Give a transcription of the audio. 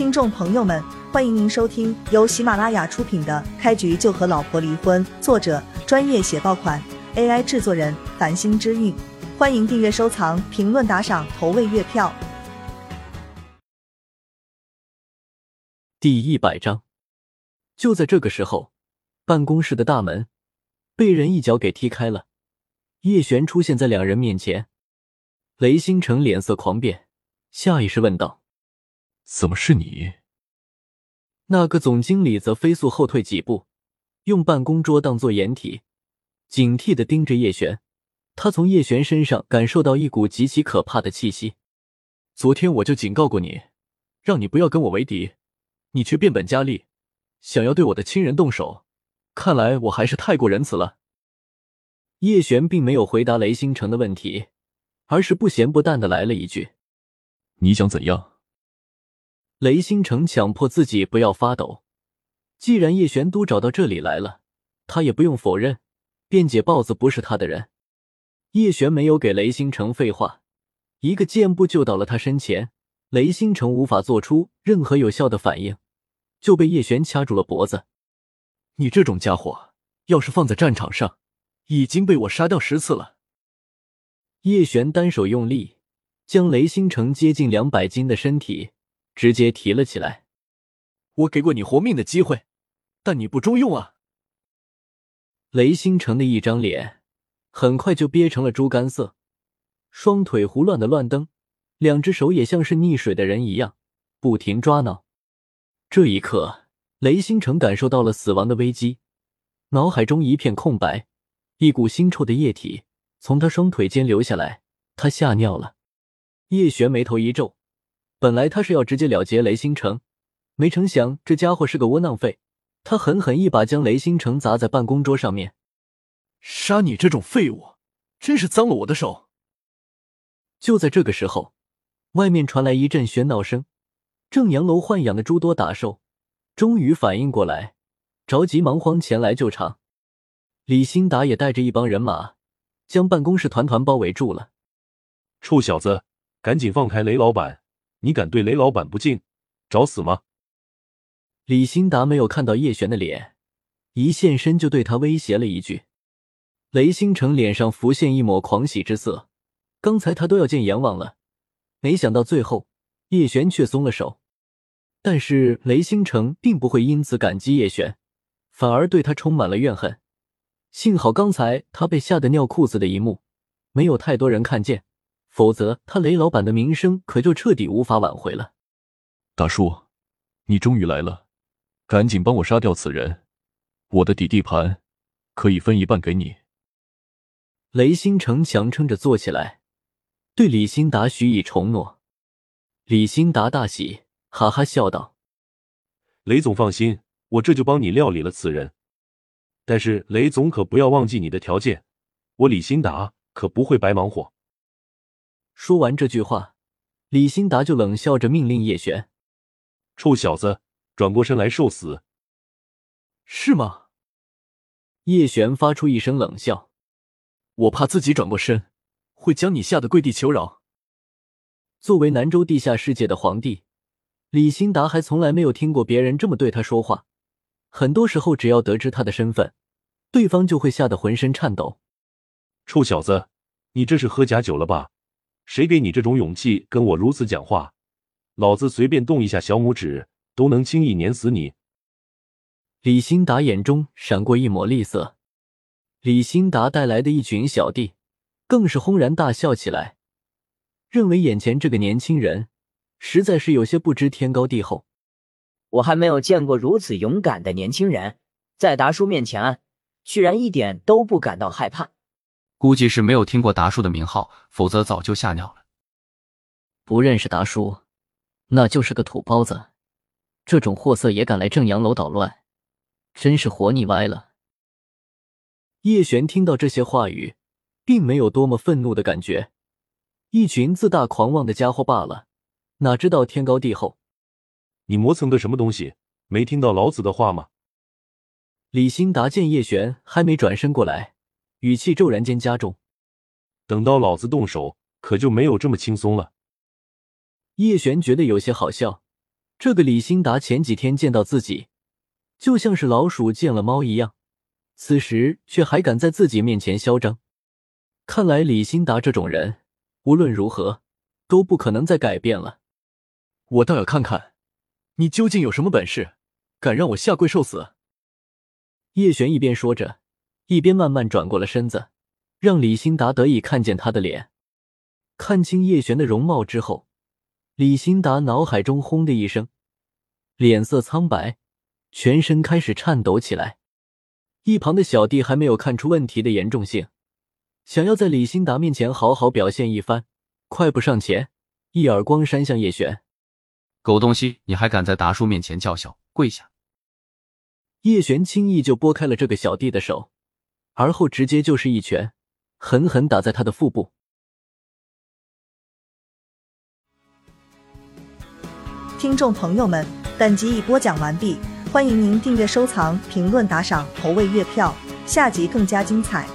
听众朋友们，欢迎您收听由喜马拉雅出品的《开局就和老婆离婚》，作者专业写爆款，AI 制作人繁星之韵。欢迎订阅、收藏、评论、打赏、投喂月票。第一百章，就在这个时候，办公室的大门被人一脚给踢开了，叶璇出现在两人面前。雷星辰脸色狂变，下意识问道。怎么是你？那个总经理则飞速后退几步，用办公桌当做掩体，警惕的盯着叶璇。他从叶璇身上感受到一股极其可怕的气息。昨天我就警告过你，让你不要跟我为敌，你却变本加厉，想要对我的亲人动手。看来我还是太过仁慈了。叶璇并没有回答雷星辰的问题，而是不咸不淡的来了一句：“你想怎样？”雷星辰强迫自己不要发抖。既然叶玄都找到这里来了，他也不用否认，辩解豹子不是他的人。叶璇没有给雷星辰废话，一个箭步就到了他身前。雷星辰无法做出任何有效的反应，就被叶璇掐住了脖子。你这种家伙，要是放在战场上，已经被我杀掉十次了。叶璇单手用力，将雷星辰接近两百斤的身体。直接提了起来。我给过你活命的机会，但你不中用啊！雷星辰的一张脸很快就憋成了猪肝色，双腿胡乱的乱蹬，两只手也像是溺水的人一样不停抓挠。这一刻，雷星辰感受到了死亡的危机，脑海中一片空白，一股腥臭的液体从他双腿间流下来，他吓尿了。叶璇眉头一皱。本来他是要直接了结雷星城，没成想这家伙是个窝囊废。他狠狠一把将雷星城砸在办公桌上面，杀你这种废物，真是脏了我的手。就在这个时候，外面传来一阵喧闹声，正阳楼豢养的诸多打兽终于反应过来，着急忙慌前来救场。李兴达也带着一帮人马，将办公室团团包围住了。臭小子，赶紧放开雷老板！你敢对雷老板不敬，找死吗？李新达没有看到叶璇的脸，一现身就对他威胁了一句。雷星辰脸上浮现一抹狂喜之色，刚才他都要见阎王了，没想到最后叶璇却松了手。但是雷星辰并不会因此感激叶璇，反而对他充满了怨恨。幸好刚才他被吓得尿裤子的一幕，没有太多人看见。否则，他雷老板的名声可就彻底无法挽回了。大叔，你终于来了，赶紧帮我杀掉此人，我的底地盘可以分一半给你。雷星辰强撑着坐起来，对李兴达许以承诺。李兴达大喜，哈哈笑道：“雷总放心，我这就帮你料理了此人。但是雷总可不要忘记你的条件，我李新达可不会白忙活。”说完这句话，李新达就冷笑着命令叶璇：“臭小子，转过身来受死！”是吗？叶璇发出一声冷笑：“我怕自己转过身，会将你吓得跪地求饶。”作为南州地下世界的皇帝，李新达还从来没有听过别人这么对他说话。很多时候，只要得知他的身份，对方就会吓得浑身颤抖。臭小子，你这是喝假酒了吧？谁给你这种勇气跟我如此讲话？老子随便动一下小拇指都能轻易碾死你！李兴达眼中闪过一抹厉色，李兴达带来的一群小弟更是轰然大笑起来，认为眼前这个年轻人实在是有些不知天高地厚。我还没有见过如此勇敢的年轻人，在达叔面前居然一点都不感到害怕。估计是没有听过达叔的名号，否则早就吓尿了。不认识达叔，那就是个土包子。这种货色也敢来正阳楼捣乱，真是活腻歪了。叶璇听到这些话语，并没有多么愤怒的感觉，一群自大狂妄的家伙罢了，哪知道天高地厚。你磨蹭个什么东西？没听到老子的话吗？李兴达见叶璇还没转身过来。语气骤然间加重，等到老子动手，可就没有这么轻松了。叶璇觉得有些好笑，这个李兴达前几天见到自己，就像是老鼠见了猫一样，此时却还敢在自己面前嚣张。看来李兴达这种人，无论如何都不可能再改变了。我倒要看看，你究竟有什么本事，敢让我下跪受死！叶璇一边说着，一边慢慢转过了身子，让李兴达得以看见他的脸。看清叶璇的容貌之后，李兴达脑海中轰的一声，脸色苍白，全身开始颤抖起来。一旁的小弟还没有看出问题的严重性，想要在李兴达面前好好表现一番，快步上前，一耳光扇向叶璇：“狗东西，你还敢在达叔面前叫嚣？跪下！”叶璇轻易就拨开了这个小弟的手，而后直接就是一拳，狠狠打在他的腹部。听众朋友们，本集已播讲完毕，欢迎您订阅、收藏、评论、打赏、投喂月票，下集更加精彩。